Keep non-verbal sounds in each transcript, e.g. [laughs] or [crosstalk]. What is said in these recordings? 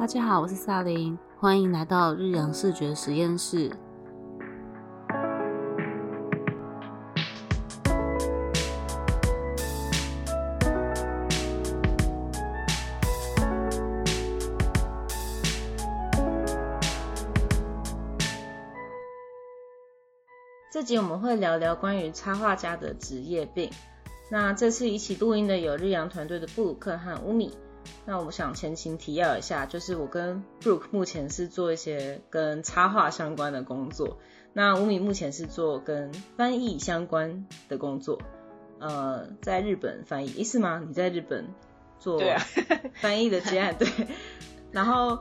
大家好，我是萨琳，欢迎来到日阳视觉实验室。这集我们会聊聊关于插画家的职业病。那这次一起录音的有日阳团队的布鲁克和乌米。那我想前情提要一下，就是我跟 Brooke 目前是做一些跟插画相关的工作，那吴米目前是做跟翻译相关的工作，呃，在日本翻译，是吗？你在日本做翻译的接案，对，然后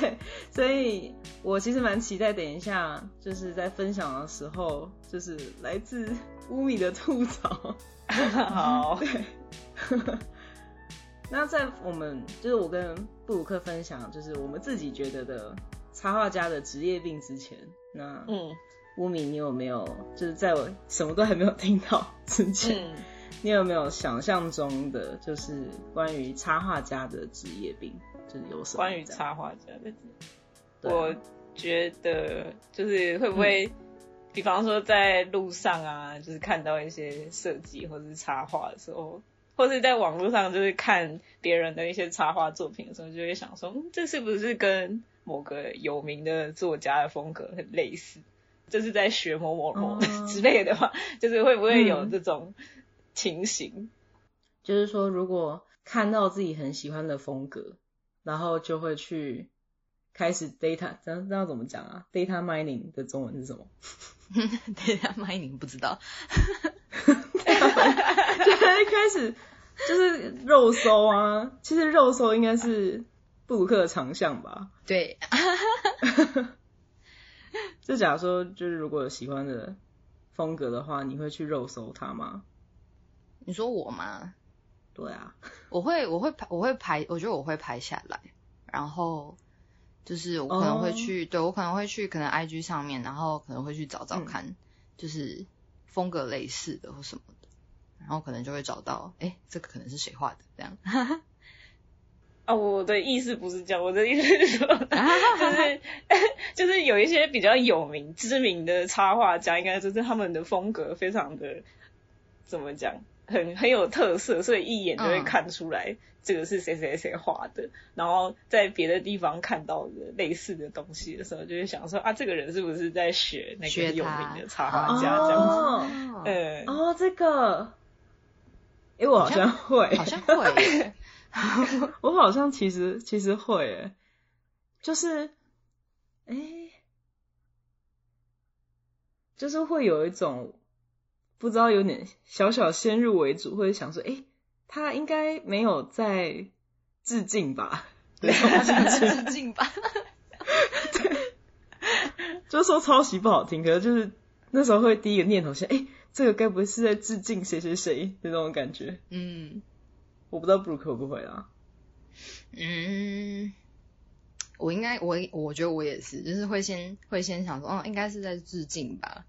对，所以我其实蛮期待等一下就是在分享的时候，就是来自 [laughs] 乌米的吐槽，[laughs] 好。那在我们就是我跟布鲁克分享，就是我们自己觉得的插画家的职业病之前，那嗯，乌米，你有没有就是在我什么都还没有听到之前，你有没有想象中的就是关于插画家的职业病，就是有什么？关于插画家的，我觉得就是会不会，比方说在路上啊，就是看到一些设计或者是插画的时候。或是在网络上，就是看别人的一些插画作品的时候，就会想说，这是不是跟某个有名的作家的风格很类似？这是在学某某某 [laughs] 之类的吗？[laughs] 就是会不会有这种情形？就是说，如果看到自己很喜欢的风格，然后就会去开始 data，这样这样怎么讲啊？data mining 的中文是什么？[laughs] data mining 不知道。就一开始就是肉搜啊，其实肉搜应该是布鲁克的长项吧？对。[laughs] [laughs] 就假如说，就是如果有喜欢的风格的话，你会去肉搜他吗？你说我吗？对啊，[laughs] 我会，我会排，我会排，我觉得我会排下来，然后就是我可能会去，对我可能会去，可能 IG 上面，然后可能会去找找看，就是风格类似的或什么。然后可能就会找到，哎，这个可能是谁画的这样。[laughs] 啊，我的意思不是这样，我的意思是说，就是 [laughs] 就是有一些比较有名、知名的插画家，应该就是他们的风格非常的怎么讲，很很有特色，所以一眼就会看出来这个是谁谁谁画的。然后在别的地方看到的类似的东西的时候，就会想说啊，这个人是不是在学那个有名的插画家这样子？嗯，哦，这个。哎，我好像会，好像会，[laughs] 我好像其实其实会，哎，就是，哎，就是会有一种不知道有点小小先入为主，或者想说，哎，他应该没有在致敬吧？[laughs] 对，致敬吧？[laughs] 对，就是说抄袭不好听，可是就是那时候会第一个念头是，哎。这个该不会是在致敬谁谁谁的那种感觉？嗯，我不知道布鲁克会不会啊。嗯，我应该我我觉得我也是，就是会先会先想说，哦，应该是在致敬吧。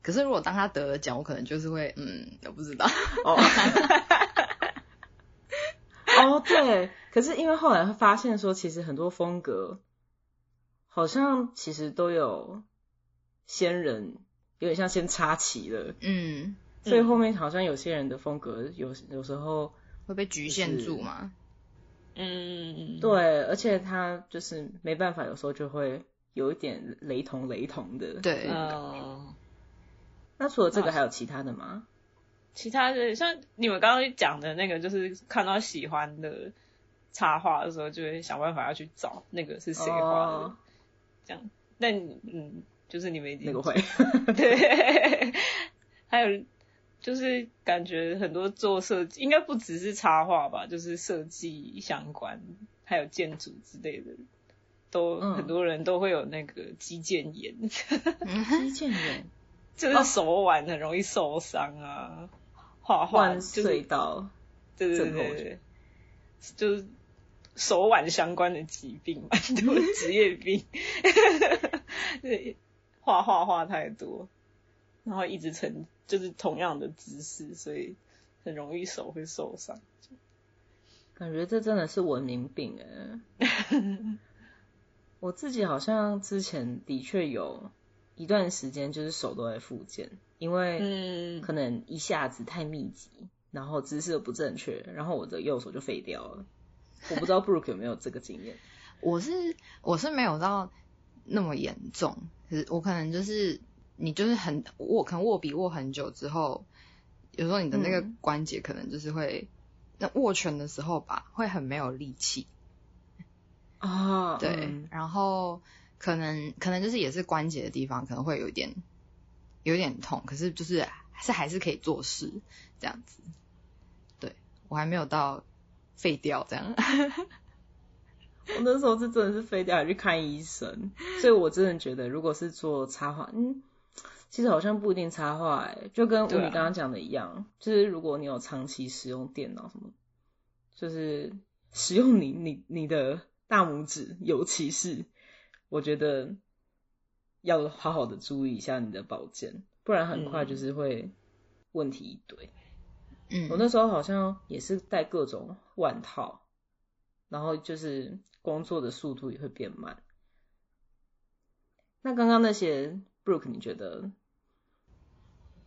可是如果当他得了奖，我可能就是会，嗯，我不知道。哦，[laughs] 哦，对。可是因为后来会发现说，其实很多风格好像其实都有先人。有点像先插旗了，嗯，所以后面好像有些人的风格有有时候会被局限住嘛，嗯，对，而且他就是没办法，有时候就会有一点雷同雷同的，对，哦。那除了这个还有其他的吗？其他的像你们刚刚讲的那个，就是看到喜欢的插画的时候，就会想办法要去找那个是谁画的，这样，那嗯。就是你们已经那个会，[laughs] 对，还有就是感觉很多做设计，应该不只是插画吧，就是设计相关，还有建筑之类的，都很多人都会有那个肌腱炎。[laughs] 肌腱炎 [laughs] 就是手腕很容易受伤啊，画画就是到，对对对对，就是手腕相关的疾病嘛，都是职业病。对。画画画太多，然后一直成就是同样的姿势，所以很容易手会受伤。感觉这真的是文明病哎。[laughs] 我自己好像之前的确有一段时间就是手都在复健，因为嗯，可能一下子太密集，然后姿势又不正确，然后我的右手就废掉了。我不知道 Brooke 有没有这个经验。[laughs] 我是我是没有到那么严重，我可能就是你就是很握，可能握笔握很久之后，有时候你的那个嗯关节可能就是会，那握拳的时候吧，会很没有力气。啊，对，嗯然后可能可能就是也是关节的地方可能会有一点有点痛，可是就是还是还是可以做事这样子。对我还没有到废掉这样。[laughs] 我那时候是真的是非得要去看医生，所以我真的觉得，如果是做插画，嗯，其实好像不一定插画、欸，就跟吴对啊。你刚刚讲的一样，就是如果你有长期使用电脑什么，就是使用你你你的大拇指，尤其是我觉得要好好的注意一下你的保健，不然很快就是会问题一堆。嗯，我那时候好像也是戴各种腕套，然后就是工作的速度也会变慢。那刚刚那些 Brooke，你觉得？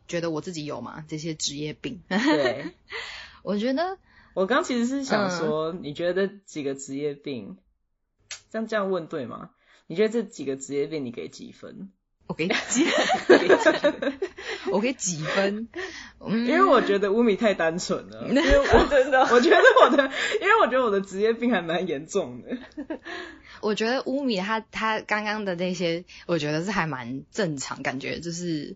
觉得我自己有吗？这些职业病？对 [laughs] 我觉得我刚其实是想嗯说，你觉得这几个职业病，这样这样问对吗？你觉得这几个职业病你给几分？我给几，[laughs] 我给几分？嗯，因为我觉得乌米太单纯了，[laughs] 因为我 [laughs] 真的，[laughs] 我觉得我的，因为我觉得我的职业病还蛮严重的。我觉得乌米他他刚刚的那些，我觉得是还蛮正常，感觉就是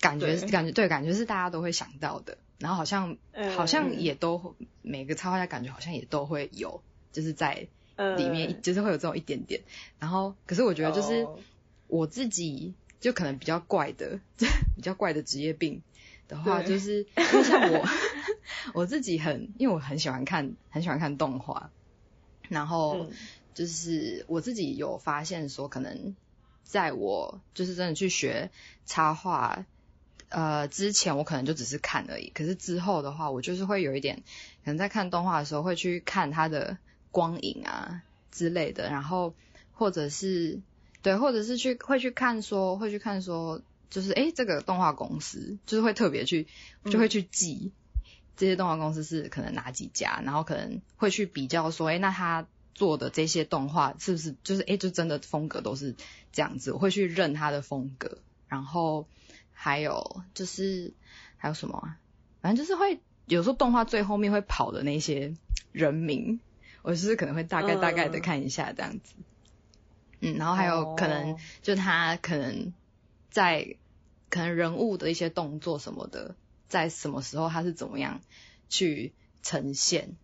感觉对。感觉对，感觉是大家都会想到的，然后好像嗯。好像也都每个插画家感觉好像也都会有，就是在嗯里面就是会有这种一点点，然后可是我觉得就是哦。我自己就可能比较怪的 [laughs] 比较怪的职业病的话，就是因为像我 [laughs] 我自己很因为我很喜欢看很喜欢看动画，然后。嗯就是我自己有发现说，可能在我就是真的去学插画，呃，之前我可能就只是看而已。可是之后的话，我就是会有一点，可能在看动画的时候会去看它的光影啊之类的，然后或者是对，或者是去会去看说，会去看说，就是诶，这个动画公司就是会特别去，就会去记。这些动画公司是可能哪几家，然后可能会去比较说，诶，那他做的这些动画是不是就是诶，就真的风格都是这样子？我会去认他的风格，然后还有就是还有什么啊？反正就是会有时候动画最后面会跑的那些人名，我就是可能会大概嗯大概的看一下这样子。嗯，然后还有可能哦就他可能在可能人物的一些动作什么的，在什么时候他是怎么样去呈现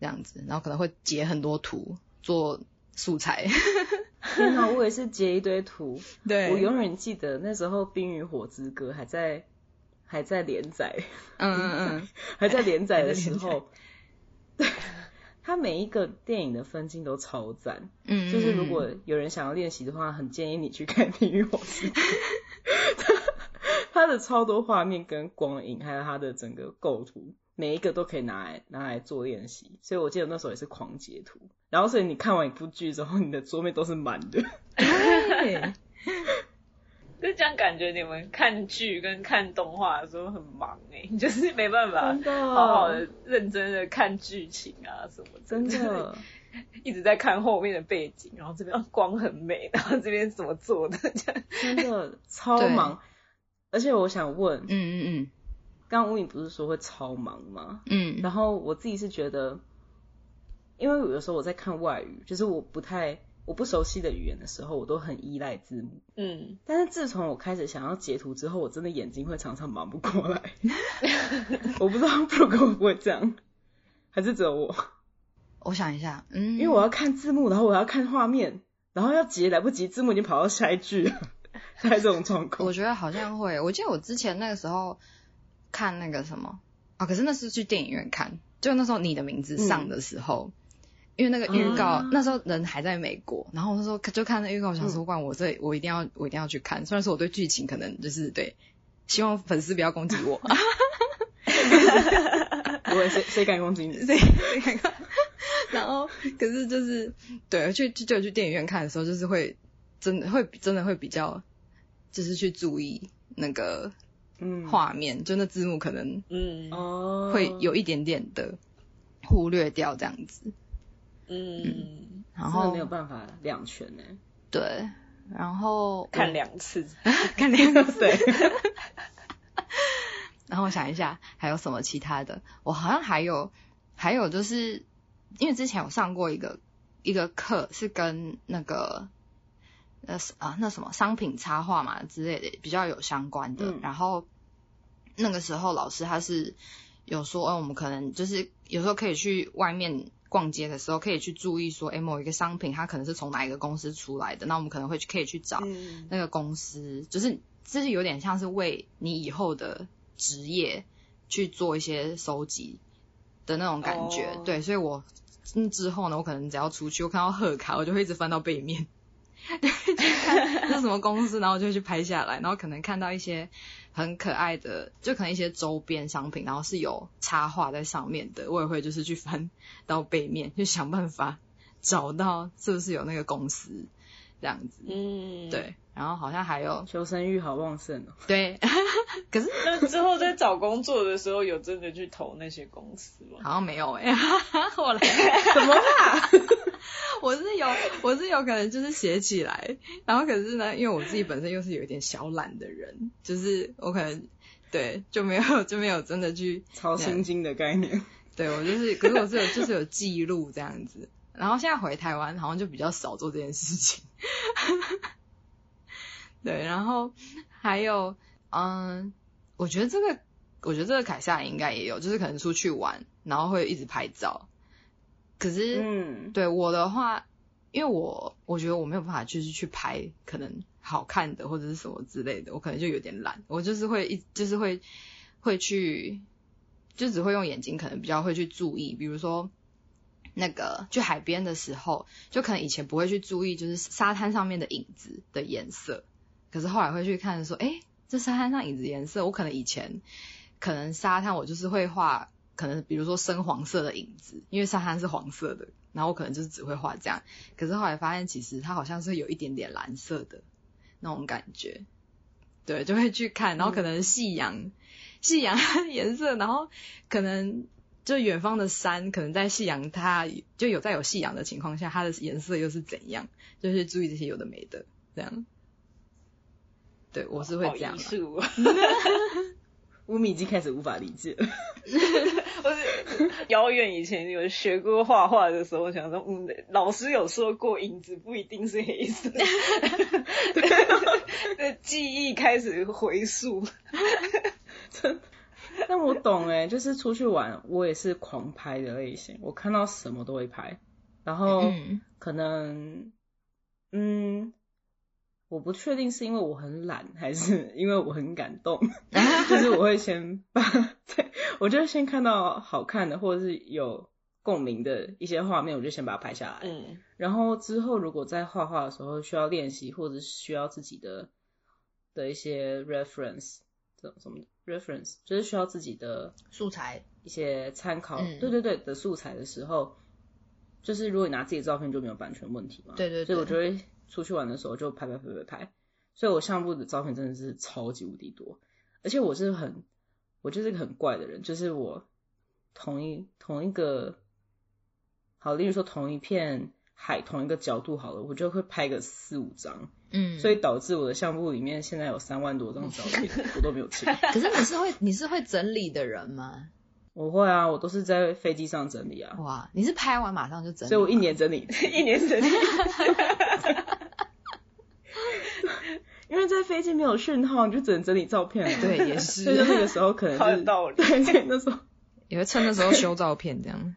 这样子，然后可能会截很多图做素材。[laughs] 天哪，我也是截一堆图，[laughs] 对。我永远记得那时候《冰与火之歌》还在还在连载，嗯嗯嗯，[laughs] 还在连载的时候，对，它每一个电影的分镜都超赞。嗯，就是如果有人想要练习的话，很建议你去看《地狱火之歌》[laughs] 它的超多画面跟光影，还有它的整个构图，每一个都可以拿来拿来做练习。所以我记得那时候也是狂截图，然后所以你看完一部剧之后，你的桌面都是满的。对，就这样感觉你们看剧跟看动画的时候很忙哎、[laughs] 就是没办法好好的认真的看剧情啊什么真的，一直在看后面的背景，然后这边哦光很美，然后这边怎么做的这样。[laughs] 真的超忙。而且我想问，嗯嗯嗯刚刚吴颖不是说会超忙吗？嗯，然后我自己是觉得，因为有的时候我在看外语，就是我不太我不熟悉的语言的时候，我都很依赖字幕。嗯，但是自从我开始想要截图之后，我真的眼睛会常常忙不过来。[laughs] 我不知道 Brooke 会不会这样，还是只有我？我想一下，嗯，因为我要看字幕，然后我要看画面，然后要截来不及，字幕已经跑到下一句了，[laughs] 大概这种状况。我觉得好像会，我记得我之前那个时候看那个什么啊，可是那是去电影院看，就那时候你的名字上的时候，因为那个预告、啊那时候人还在美国，然后我那时候就看那预告，我想说，哇，我这我一定要我一定要去看，虽然说我对剧情可能就是对，希望粉丝不要攻击我，[laughs] 不会，谁谁敢攻击你？谁 [laughs] 谁敢，然后可是就是对去就去电影院看的时候，就是会真的会真的会比较，就是去注意那个嗯。画面，就那字幕可能嗯。哦。会有一点点的忽略掉这样子，嗯，然后没有办法两全呢。对，然后看两次，[laughs] 看两次。对，[laughs] 然后我想一下还有什么其他的，我好像还有还有就是因为之前有上过一个一个课是跟那个那是啊那什么商品插画嘛之类的比较有相关的，嗯。然后那个时候老师他是有说，嗯，我们可能就是有时候可以去外面逛街的时候，可以去注意说，哎，某一个商品它可能是从哪一个公司出来的，那我们可能会去可以去找嗯。那个公司，就是这是有点像是为你以后的职业去做一些收集的那种感觉。哦。对，所以我嗯之后呢，我可能只要出去，我看到贺卡，我就会一直翻到背面，[laughs] 对，就看这是什么公司，然后就去拍下来，然后可能看到一些很可爱的，就可能一些周边商品，然后是有插画在上面的，我也会就是去翻到背面，就想办法找到是不是有那个公司这样子。嗯，。对，然后好像还有求生欲好旺盛哦。对，[laughs] 可是那之后在找工作的时候，有真的去投那些公司吗？好像没有哎、[laughs] 后来怎么啦？[laughs] 我是有我是有可能就是写起来，然后可是呢，因为我自己本身又是有一点小懒的人，就是我可能对就没有就没有真的去超心经的概念。对我就是，可是我是有就是有记录这样子，然后现在回台湾好像就比较少做这件事情。对，然后还有，嗯，我觉得这个，我觉得这个凯撒应该也有，就是可能出去玩，然后会一直拍照。可是，嗯，对我的话，因为我我觉得我没有办法就是去拍可能好看的或者是什么之类的，我可能就有点懒，我就是会一就是会会去，就只会用眼睛，可能比较会去注意，比如说那个去海边的时候，就可能以前不会去注意就是沙滩上面的影子的颜色，可是后来会去看说，诶，这沙滩上影子颜色，我可能以前可能沙滩我就是会画。可能比如说深黄色的影子，因为沙滩是黄色的，然后我可能就是只会画这样。可是后来发现，其实它好像是有一点点蓝色的那种感觉，对，就会去看，然后可能夕阳，夕阳颜色，然后可能就远方的山，可能在夕阳它就有在有夕阳的情况下，它的颜色又是怎样，就是注意这些有的没的，这样。对，我是会这样好艺。术啊，[laughs] 乌米已经开始无法理解了。[laughs] 我是遥远以前有学过画画的时候，想说，嗯，老师有说过，影子不一定是黑色。[laughs] 对，记忆开始回溯。但我懂哎，就是出去玩，我也是狂拍的类型，我看到什么都会拍，然后嗯可能，嗯，我不确定是因为我很懒，还是 [laughs] 因为我很感动，[laughs] 就是我会先把，对我就先看到好看的或者是有共鸣的一些画面，我就先把它拍下来，嗯。然后之后如果在画画的时候需要练习，或者是需要自己的的一些 reference，这种什么 reference，就是需要自己的素材，一些参考，嗯对对对的素材的时候，就是如果你拿自己的照片就没有版权问题嘛，对对对所以我就会出去玩的时候就拍拍拍拍拍，所以我相簿的照片真的是超级无敌多，而且我是很，我就是个很怪的人，就是我同一同一个，好，例如说同一片海同一个角度好了，我就会拍个四五张，嗯，所以导致我的相簿里面现在有三万多张照片，[laughs] 我都没有清。可是你是会你是会整理的人吗？我会啊，我都是在飞机上整理啊，哇，你是拍完马上就整理？所以我一年整理，[laughs] 一年整理。[laughs] 因为在飞机没有讯号，你就只能整理照片了。[laughs] 对也是所以就那个时候可能有道理对 [laughs] 对，那时候 [laughs] 也会趁那时候修照片这样。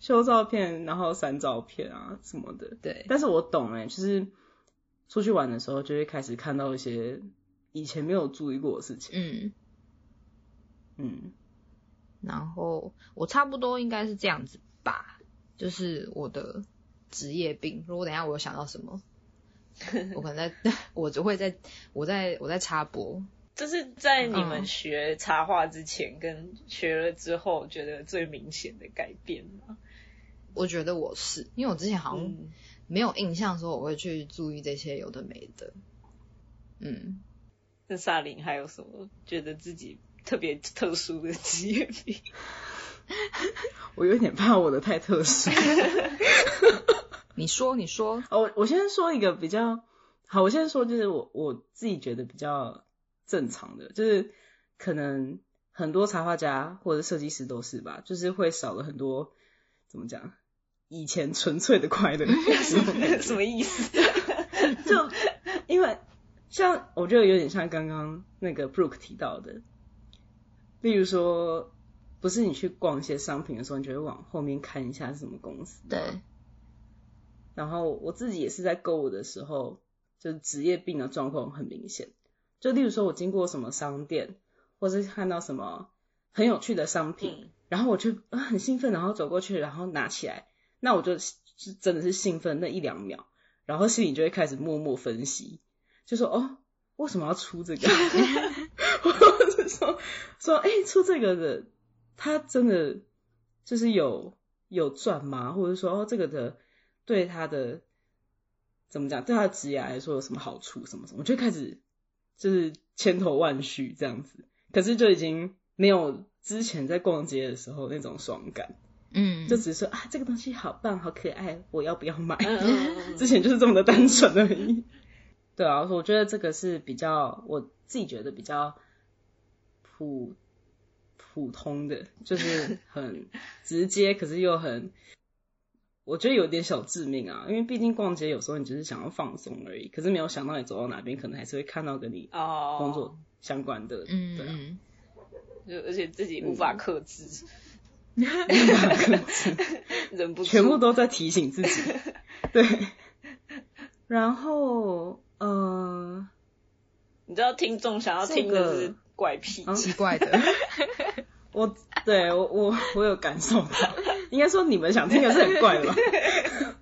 修照片，然后删照片啊什么的。对，但是我懂哎、就是出去玩的时候就会开始看到一些以前没有注意过的事情。嗯，嗯，然后我差不多应该是这样子吧，就是我的职业病。如果等一下我有想到什么，[laughs] 我可能在，我只会在，我在我在插播。就是在你嗯们学插画之前跟学了之后，觉得最明显的改变吗？我觉得我是，因为我之前好像嗯，没有印象说我会去注意这些有的没的。嗯，那萨林还有什么觉得自己特别特殊的职业病？[laughs] 我有点怕我的太特殊。你说，你说，哦，我先说一个比较好，我先说就是我我自己觉得比较正常的，就是可能很多插画家或者设计师都是吧，就是会少了很多怎么讲，以前纯粹的快乐，[laughs] 什么意思？[laughs] 就因为像我觉得有点像刚刚那个 Brooke 提到的，例如说，不是你去逛一些商品的时候，你就会往后面看一下是什么公司，对，然后我自己也是在购物的时候，就是职业病的状况很明显。就例如说，我经过什么商店，或是看到什么很有趣的商品，嗯然后我就啊很兴奋，然后走过去，然后拿起来，那我就是真的是兴奋那一两秒，然后心里就会开始默默分析，就说哦，为什么要出这个？[laughs] 或者是说说哎、出这个的，他真的就是有有赚吗？或者说哦，这个的对他的怎么讲，对他的职业来说有什么好处？什么什么，我就开始就是千头万绪这样子，可是就已经没有之前在逛街的时候那种爽感，嗯，就只是说啊，这个东西好棒，好可爱，我要不要买？[laughs] 之前就是这么的单纯而已。对啊，我觉得这个是比较我自己觉得比较普普通的，就是很直接，可是又很，我觉得有点小致命啊。因为毕竟逛街有时候你只是想要放松而已，可是没有想到你走到哪边，可能还是会看到跟你哦，工作相关的，对啊，嗯嗯，就而且自己无法克制，[laughs] 无法克制。[laughs] 忍不住，全部都在提醒自己。[laughs] 对，然后呃，你知道听众想要听的是怪癖，嗯奇怪的，我对我我我有感受到，应该说你们想听的是很怪的吧？[laughs]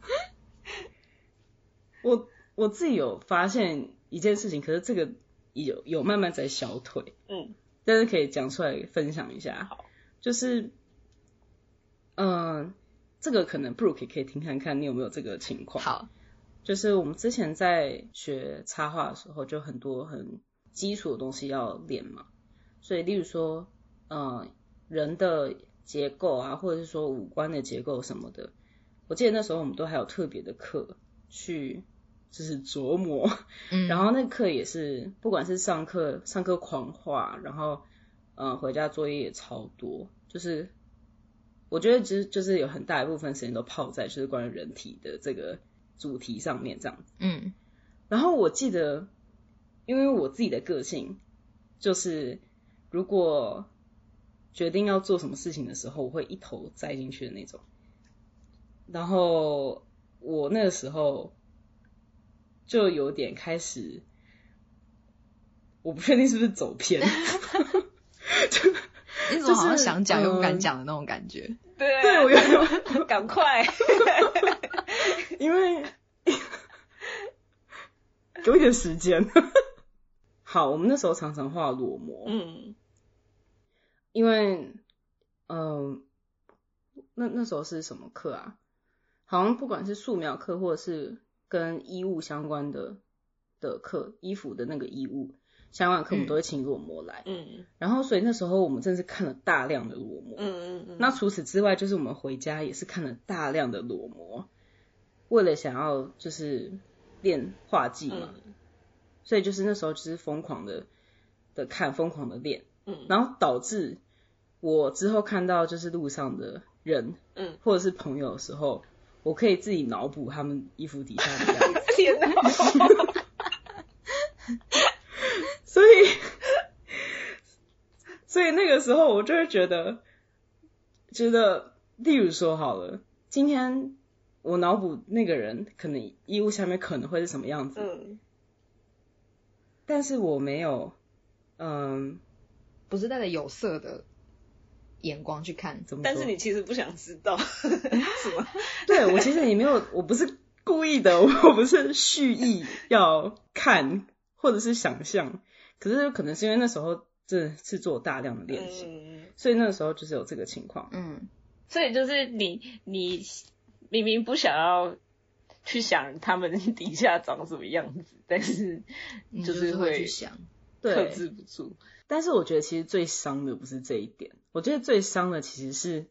我我自己有发现一件事情，可是这个有有慢慢在消退，嗯但是可以讲出来分享一下好。就是，嗯、这个可能 Brooke 也可以听看看，你有没有这个情况？好，就是我们之前在学插画的时候，就很多很基础的东西要练嘛，所以例如说，呃，人的结构啊，或者是说五官的结构什么的，我记得那时候我们都还有特别的课去就是琢磨，嗯，[laughs] 然后那课也是，不管是上课上课狂画，然后呃回家作业也超多，就是我觉得其实就是有很大一部分时间都泡在就是关于人体的这个主题上面这样子。嗯。然后我记得，因为我自己的个性就是如果决定要做什么事情的时候，我会一头栽进去的那种。然后我那个时候就有点开始，我不确定是不是走偏，[laughs] 就你怎么好像就是想讲又不敢嗯讲的那种感觉？对对我有点，[laughs] 赶快，因为 [laughs] 给我一点时间。好，我们那时候常常画裸模，嗯因为，嗯、那那时候是什么课啊？好像不管是素描课，或者是跟衣物相关的的课，衣服的那个衣物相关的课，我们嗯都会请裸模来。嗯然后，所以那时候我们真的是看了大量的裸模。嗯嗯嗯，那除此之外，就是我们回家也是看了大量的裸模，为了想要就是练画技嘛，嗯所以就是那时候就是疯狂的的看，疯狂的练。嗯然后导致我之后看到就是路上的人嗯，或者是朋友的时候，我可以自己脑补他们衣服底下的样子，[laughs] 天哪，[laughs] 所以所以那个时候我就会觉得，觉得例如说好了，今天我脑补那个人可能衣物下面可能会是什么样子，嗯。但是我没有，嗯，不是带着有色的眼光去看，怎么？但是你其实不想知道，[laughs] 什么？[laughs] 对我其实也没有，我不是故意的，[laughs] 我不是蓄意要看或者是想象，可是可能是因为那时候真的是做大量的练习，嗯，所以那个时候就是有这个情况。嗯所以就是你你明明不想要去想他们底下长什么样子，但是就是会去想，克制不住。但是我觉得其实最伤的不是这一点，我觉得最伤的其实是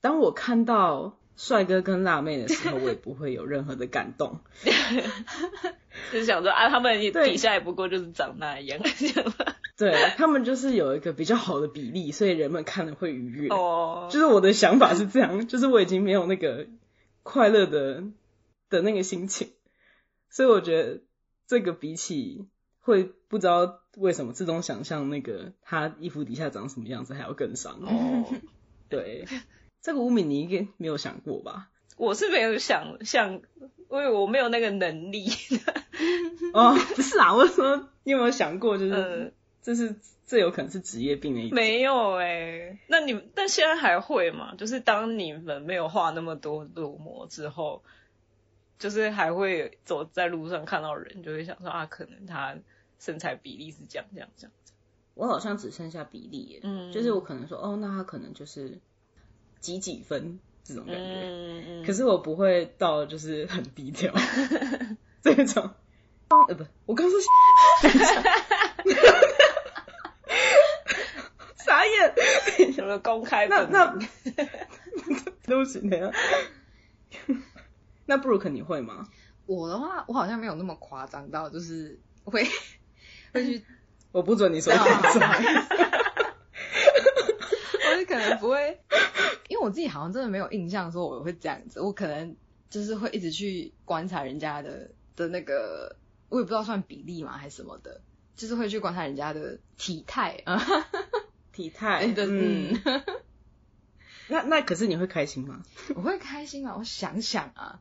当我看到帅哥跟辣妹的时候，我也不会有任何的感动。[laughs] 就是想说啊，他们底下也不过就是长那样，[laughs] 对他们就是有一个比较好的比例，所以人们看了会愉悦。哦，就是我的想法是这样，就是我已经没有那个快乐的的那个心情，所以我觉得这个比起会不知道为什么自动想象那个他衣服底下长什么样子还要更伤。哦，[laughs] 对，这个吴敏你应该没有想过吧？我是没有想像，因为我没有那个能力。[laughs] 哦，不是啊，我说你有没有想过，就是这是这有可能是职业病的一没有哎，那你但现在还会吗？就是当你们没有画那么多裸模之后，就是还会走在路上看到人，就会想说啊，可能他身材比例是这样这样这样。我好像只剩下比例耶，嗯，就是我可能说哦，那他可能就是几几分。这种感觉，嗯嗯可是我不会到就是很低调 [laughs] 这种，呃不，我刚说，[laughs] 傻眼，什么公开？[laughs] 那那对不起，那样，那布鲁克你会吗？我的话，我好像没有那么夸张到，就是会会去，我不准你说夸张，[laughs] 我是可能不会。因为我自己好像真的没有印象说我会这样子，我可能就是会一直去观察人家的的那个，我也不知道算比例嘛还是什么的，就是会去观察人家的体态 [laughs] 啊，体态，嗯，[laughs] 那那可是你会开心吗？我会开心啊，我想想啊。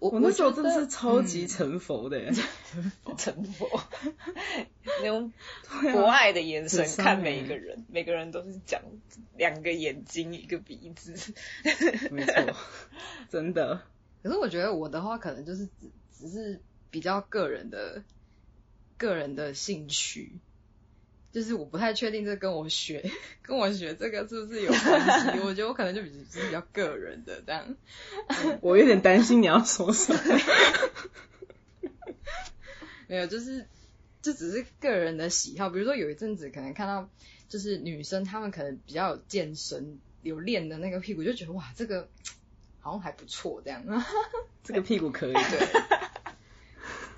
我那时候真的是超级成佛的，[laughs] 成佛，那种博爱的眼神看每一个人，每个人都是讲两个眼睛一个鼻子，没错，真的。可是我觉得我的话可能就是只只是比较个人的个人的兴趣。就是我不太确定这跟我学跟我学这个是不是有关系？[laughs] 我觉得我可能就比是比较个人的这样。我有点担心你要说什么。[laughs] 没有，就是这只是个人的喜好。比如说有一阵子可能看到就是女生她们可能比较有健身有练的那个屁股，就觉得哇这个好像还不错这样。[laughs] 这个屁股可以。对。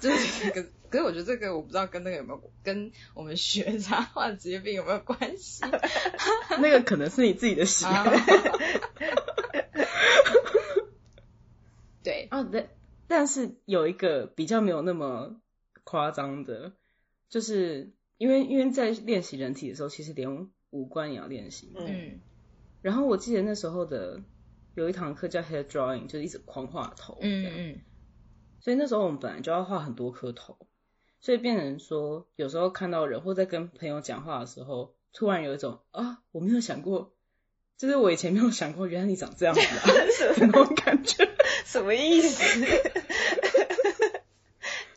就是这个。可是我觉得这个我不知道跟那个有没有跟我们学插画职业病有没有关系？[laughs] 那个可能是你自己的喜好。对啊，但但是有一个比较没有那么夸张的，就是因为因为在练习人体的时候，其实连五官也要练习。嗯。然后我记得那时候的有一堂课叫 hair drawing，就是一直狂画头。嗯嗯。所以那时候我们本来就要画很多颗头。所以变成说，有时候看到人或在跟朋友讲话的时候，突然有一种啊，我没有想过，就是我以前没有想过，原来你长这样子啊，[laughs] 那种感觉，什么意思？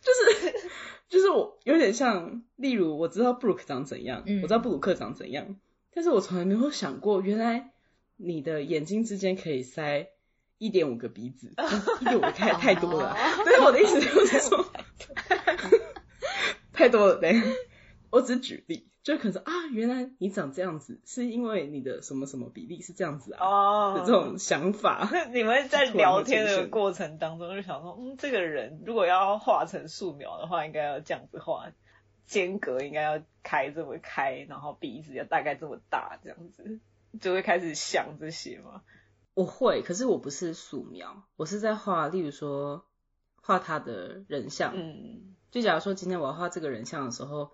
就是就是我有点像，例如我知道布鲁克长怎样，我知道布鲁克长怎样，但是我从来没有想过，原来你的眼睛之间可以塞一点五个鼻子，一点五太太多了。[laughs] 对，我的意思就是说。[laughs] 太多了，呗，[laughs] 我只举例，就可能啊，原来你长这样子，是因为你的什么什么比例是这样子啊，哦，这种想法。你们在聊天的过程当中就想说，嗯，这个人如果要画成素描的话，应该要这样子画，间隔应该要开这么开，然后鼻子要大概这么大，这样子。就会开始想这些吗？我会，可是我不是素描，我是在画，例如说画他的人像，嗯。就假如说今天我要画这个人像的时候，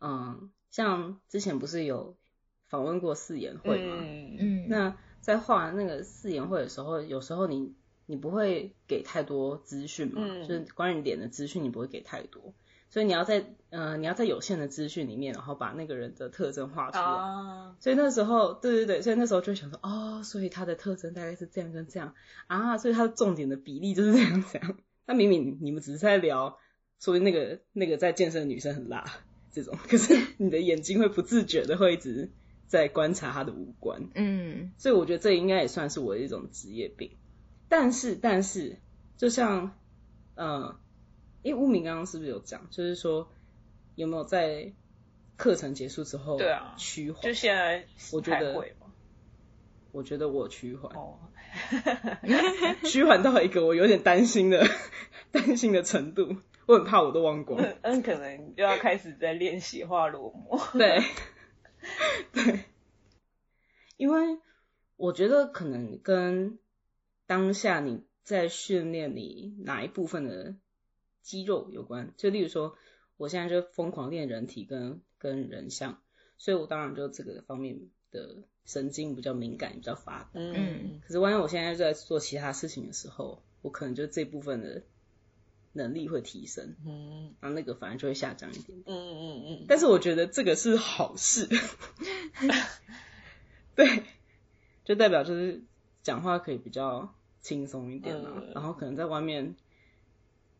嗯，像之前不是有访问过四言会吗？嗯嗯，那在画那个四言会的时候，有时候你你不会给太多资讯嘛，就是关于脸的资讯你不会给太多，所以你要在呃你要在有限的资讯里面，然后把那个人的特征画出来。所以那时候，对对对，所以那时候就想说，哦，所以他的特征大概是这样跟这样啊，所以他的重点的比例就是这样这样。[laughs] 那明明你们只是在聊。所以那个那个在健身的女生很辣，这种，[laughs] 可是你的眼睛会不自觉的会一直在观察她的五官，嗯，所以我觉得这应该也算是我的一种职业病。但是但是，就像呃，因为乌明刚刚是不是有讲，就是说有没有在课程结束之后，对啊趋缓？就现在我觉得我觉得我趋缓，哦，[laughs] 趋缓到一个我有点担心的担心的程度，[laughs] 我很怕我都忘光。嗯嗯，可能就要开始在练习画裸模。[laughs] 对，[laughs] 对，因为我觉得可能跟当下你在训练你哪一部分的肌肉有关。就例如说，我现在就疯狂练人体跟跟人像，所以我当然就这个方面的神经比较敏感，比较发达。嗯可是万一我现在在做其他事情的时候，我可能就这部分的能力会提升，嗯然后那个反而就会下降一点。嗯嗯嗯但是我觉得这个是好事，[laughs] 对，就代表就是讲话可以比较轻松一点啊，嗯然后可能在外面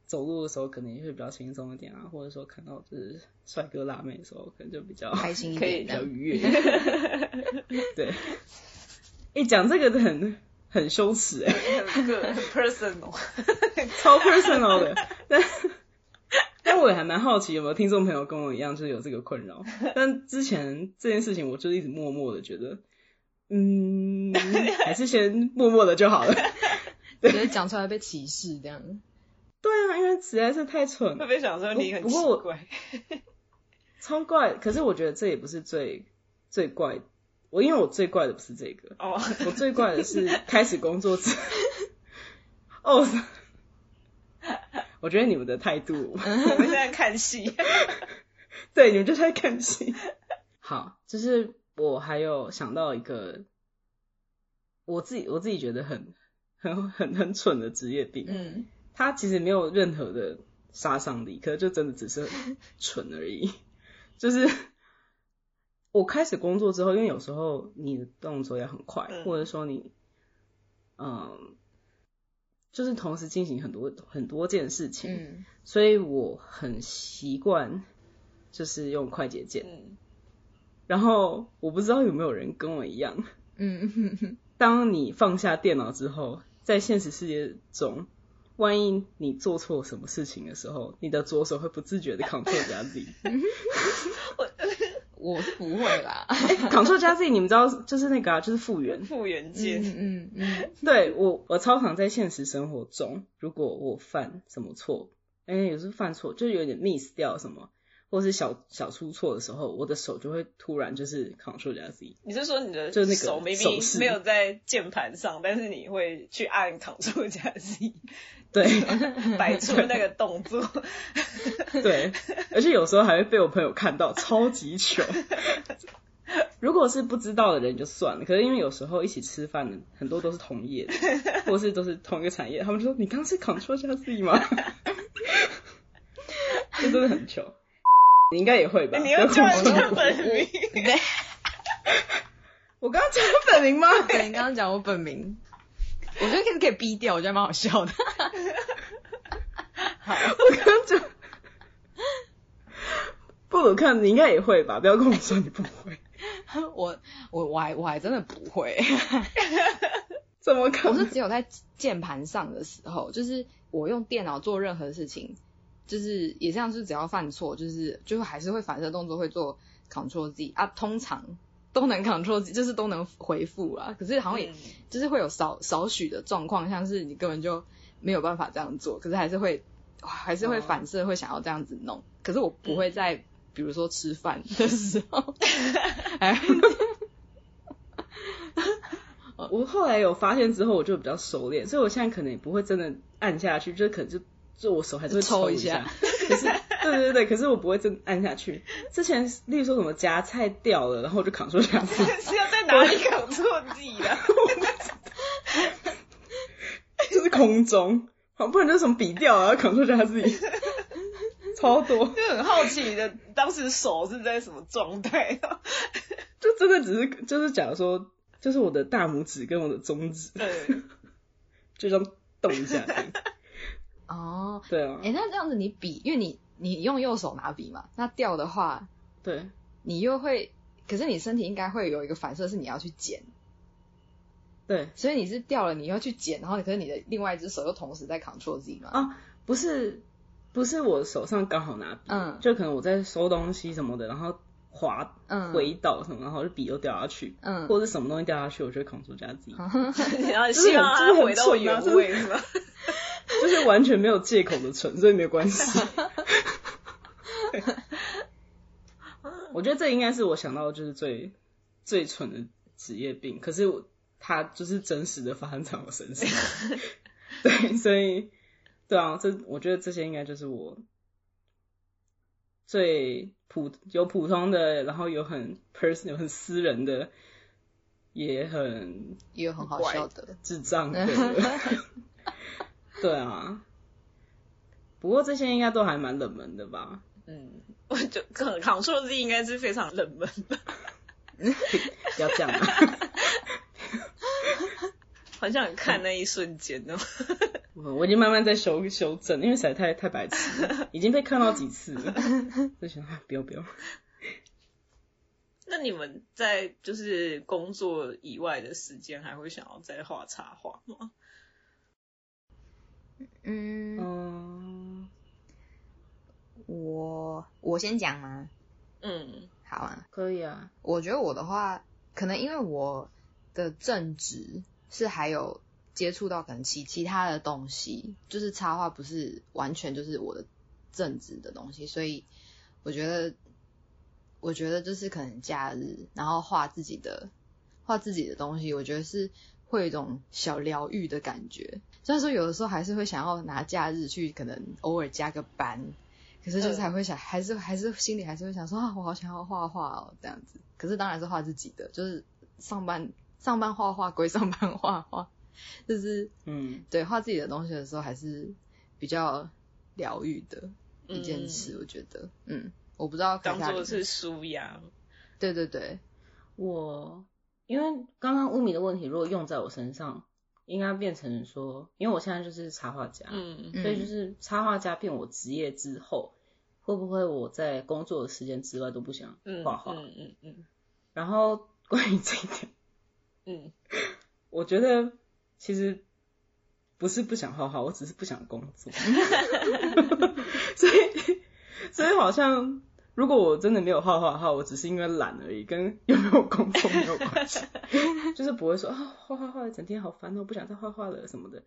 走路的时候可能也会比较轻松一点啊，或者说看到就是帅哥辣妹的时候，可能就比较开心一可以比较。愉悦一点。[laughs] 对，哎、讲这个很很羞耻哎、嗯，很个 personal。[laughs] 超 personal 的，但但我也还蛮好奇有没有听众朋友跟我一样，就是有这个困扰。但之前这件事情，我就一直默默的觉得，嗯，还是先默默的就好了。觉得讲出来被歧视这样。对啊，因为实在是太蠢了，会不会想说你很不过我奇怪？超怪。可是我觉得这也不是最最怪，我因为我最怪的不是这个，哦，我最怪的是开始工作之后，[laughs] 哦，我觉得你们的态度。我们现在看戏。[laughs] 对，你们就在看戏。好，就是我还有想到一个我自己我自己觉得很很很很蠢的职业病，嗯，它其实没有任何的杀伤力，可是就真的只是蠢而已。就是我开始工作之后，因为有时候你的动作也很快，嗯或者说你嗯，就是同时进行很多很多件事情，嗯所以我很习惯就是用快捷键。嗯然后我不知道有没有人跟我一样，嗯嗯当你放下电脑之后，在现实世界中，万一你做错什么事情的时候，你的左手会不自觉的 Ctrl 加 Z。[laughs] 我是不会啦。Ctrl 加 Z 你们知道就是那个啊，就是复原。复原键。嗯嗯嗯对我，我超常在现实生活中，如果我犯什么错，哎、有时候犯错，就是有点 miss 掉什么，或是小小出错的时候，我的手就会突然就是 Ctrl 加 Z。你是说你的就是那个手手势 maybe 没有在键盘上，但是你会去按 Ctrl 加 Z，[laughs] 对摆出那个动作？[laughs] 对，而且有时候还会被我朋友看到，超级糗。如果是不知道的人就算了，可是因为有时候一起吃饭的很多都是同业的，或是都是同一个产业，他们就说你刚刚是 Ctrl 加 Z 吗？[laughs] 这真的很糗。你应该也会吧？你要叫人不要家本名？对，[laughs] 我刚刚讲我本名吗？对你刚刚讲我本名，我觉得可以可以逼掉，我觉得蛮好笑的。[laughs] 我刚刚讲。布鲁克，你应该也会吧？不要跟我说你不会，[laughs] 我我我还我还真的不会，怎么可能？我是只有在键盘上的时候，就是我用电脑做任何事情，就是也像是只要犯错，就是就还是会反射动作会做 Control Z 啊，通常都能 Control Z，就是都能回复啦。可是好像也、嗯就是会有少少许的状况，像是你根本就没有办法这样做，可是还是会还是会反射会想要这样子弄。可是我不会在、比如说吃饭的时候，哎，我后来有发现之后，我就比较熟练，所以我现在可能也不会真的按下去，就可能就就我手还是会抽一下下。可是对对对，可是我不会真按下去。之前例如说什么夹菜掉了，然后我就扛出夹菜，[laughs] 是要在哪里 Ctrl Z 啊？[laughs] 就是空中，好不然就是什么笔掉了，然后扛出夹自己，[laughs] 超多，就很好奇你的当时手是在什么状态？就真的只是就是假如说，就是我的大拇指跟我的中指对，就这样动一下哦，对啊哎、，那这样子你笔，因为你你用右手拿笔嘛，那掉的话，对。你又会，可是你身体应该会有一个反射是你要去捡，对所以你是掉了，你要去捡，然后可是你的另外一只手又同时在 Control Z 吗？啊，不是不是我手上刚好拿笔，嗯就可能我在收东西什么的，然后滑嗯回倒什么，然后就笔都掉下去，嗯，或者是什么东西掉下去，我就会 Ctrl 加 Z，你要就是希望它回到原就是位是吧？[laughs] 就是完全没有借口的蠢，所以没有关系。[laughs] 我觉得这应该是我想到就是最最蠢的职业病，可是我它就是真实的发生在我身上。[laughs] 对，所以对啊，这我觉得这些应该就是我最普有普通的，然后有很 person 有很私人的，也很也有很好笑的。智障 [laughs] 的。对啊，不过这些应该都还蛮冷门的吧？嗯，我就可 Ctrl Z 应该是非常冷门的，[laughs] 不要这样啊！[laughs] 好想看那一瞬间哦。我我已经慢慢在修修正，因为实在太太白痴了，[laughs] 已经被看到几次了，就想啊不要不要。[laughs] 那你们在就是工作以外的时间，还会想要再画插画吗？嗯，嗯，我我先讲吗？嗯好啊，可以啊。我觉得我的话，可能因为我的正职是还有接触到可能其其他的东西，就是插画不是完全就是我的正职的东西，所以我觉得，我觉得就是可能假日然后画自己的画自己的东西，我觉得是会有一种小疗愈的感觉。虽然说有的时候还是会想要拿假日去可能偶尔加个班，可是就是还会想，还是还是心里还是会想说啊，我好想要画画哦，这样子。可是当然是画自己的，就是上班上班画画归上班画画，[laughs] 就是嗯，对画自己的东西的时候，还是比较疗愈的一件事，我觉得，嗯，我不知道凯当做是舒压。对对对，我因为刚刚乌米的问题，如果用在我身上，应该变成说，因为我现在就是插画家，嗯嗯所以就是插画家变我职业之后，会不会我在工作的时间之外都不想嗯画画？嗯嗯嗯然后关于这一点，嗯 [laughs] 我觉得其实不是不想画画，我只是不想工作。[laughs] 所以，所以好像如果我真的没有画画的话，我只是因为懒而已，跟有没有工作没有关系。[laughs] 就是不会说啊，画画画一整天好烦哦，不想再画画了什么的。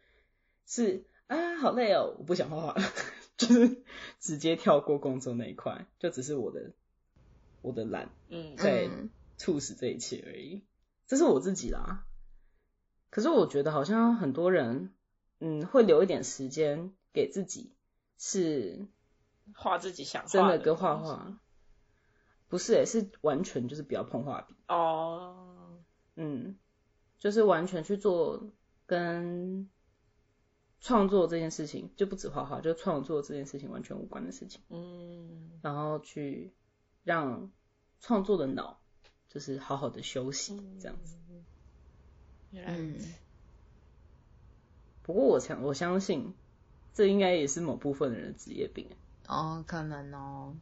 是啊，好累哦，我不想画画了，[laughs] 就是直接跳过工作那一块，就只是我的我的懒嗯对嗯促使这一切而已。这是我自己啦。可是我觉得好像很多人，嗯，会留一点时间给自己，是画自己想画真的跟画画，不是诶、是完全就是不要碰画笔，哦。嗯，就是完全去做跟创作这件事情，就不止画画，就创作这件事情完全无关的事情，嗯然后去让创作的脑就是好好的休息，这样子。原来嗯，不过我想，我相信这应该也是某部分的人的职业病。哦，可能哦，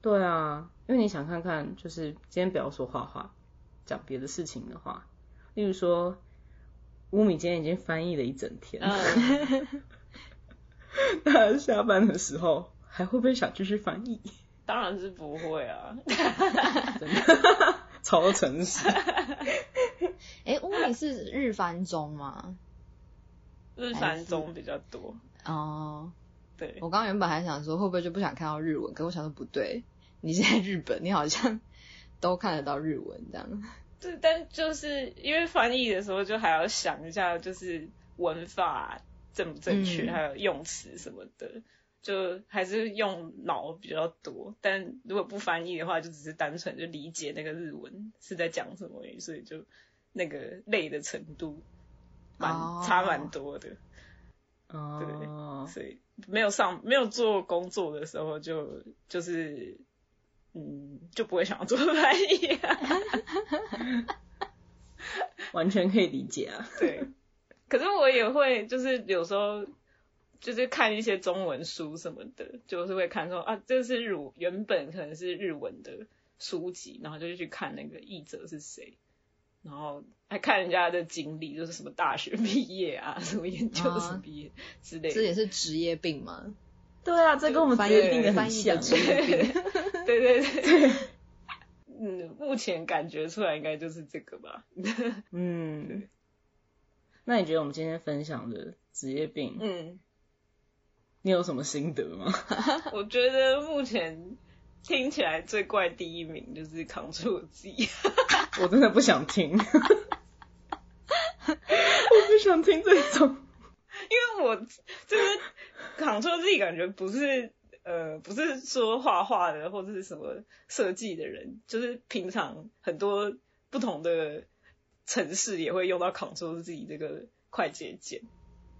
对啊，因为你想看看，就是今天不要说画画，讲别的事情的话，例如说，乌米今天已经翻译了一整天，嗯，[laughs] 那下班的时候还会不会想继续翻译？当然是不会啊。真的，[laughs] 超诚实。是日翻中吗？日翻中比较多，哦，对，我刚刚原本还想说会不会就不想看到日文，可我想说不对，你现在日本，你好像都看得到日文这样。对，但就是因为翻译的时候，就还要想一下，就是文法正不正确，嗯还有用词什么的，就还是用脑比较多。但如果不翻译的话，就只是单纯就理解那个日文是在讲什么所以就那个累的程度蛮、哦差蛮多的。哦，对所以没有上没有做工作的时候就就是嗯就不会想要做翻译、啊，[laughs] 完全可以理解啊。[laughs] 对。可是我也会就是有时候就是看一些中文书什么的，就是会看说啊这是日原本可能是日文的书籍，然后就去看那个译者是谁，然后还看人家的经历，就是什么大学毕业啊，什么研究生毕业之类的。这也是职业病吗？对啊，这跟我们职业病的很像。对对对。嗯，目前感觉出来应该就是这个吧。嗯。那你觉得我们今天分享的职业病，嗯，你有什么心得吗？我觉得目前听起来最怪第一名就是 Ctrl Z，我真的不想听，[laughs] 我不想听这种，因为我就是 Ctrl Z 感觉不是呃不是说画画的或者是什么设计的人，就是平常很多不同的。城市也会用到 Ctrl Z 这个快捷键，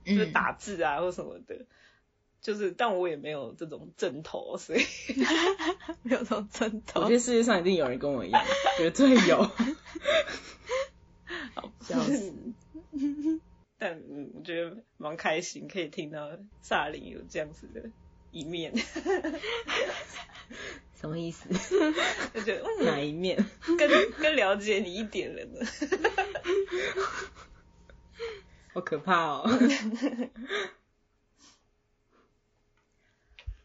就是打字啊或什么的，就是但我也没有这种针头，所以 [laughs] 没有这种针头。我觉得世界上一定有人跟我一样，绝对有。[laughs] 好笑死！[laughs] 但我觉得蛮开心，可以听到萨林有这样子的一面。什么意思？我觉得哪一面？更更了解你一点了呢？好可怕哦！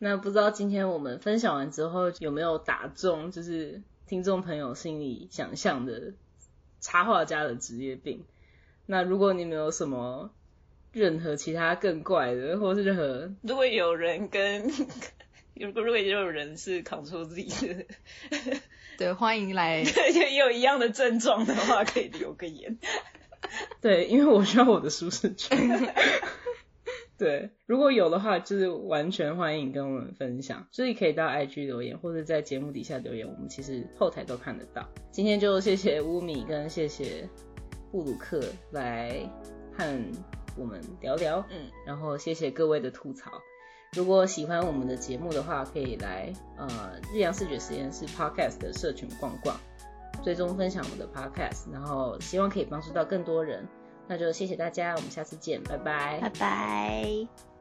那不知道今天我们分享完之后有没有打中，就是听众朋友心里想象的插画家的职业病？那如果你们有什么任何其他更怪的，或是任何，如果有人跟。如果如果有人是扛错自己的，[laughs] 对，欢迎来，[laughs] 也有一样的症状的话，可以留个言。对，因为我需要我的舒适圈。[laughs] 对，如果有的话，就是完全欢迎跟我们分享，所以可以到 IG 留言，或者在节目底下留言，我们其实后台都看得到。今天就谢谢乌米跟谢谢布鲁克来和我们聊聊，嗯，然后谢谢各位的吐槽。如果喜欢我们的节目的话，可以来呃日阳视觉实验室 Podcast 的社群逛逛，最终分享我们的 Podcast，然后希望可以帮助到更多人。那就谢谢大家，我们下次见，拜拜，拜拜。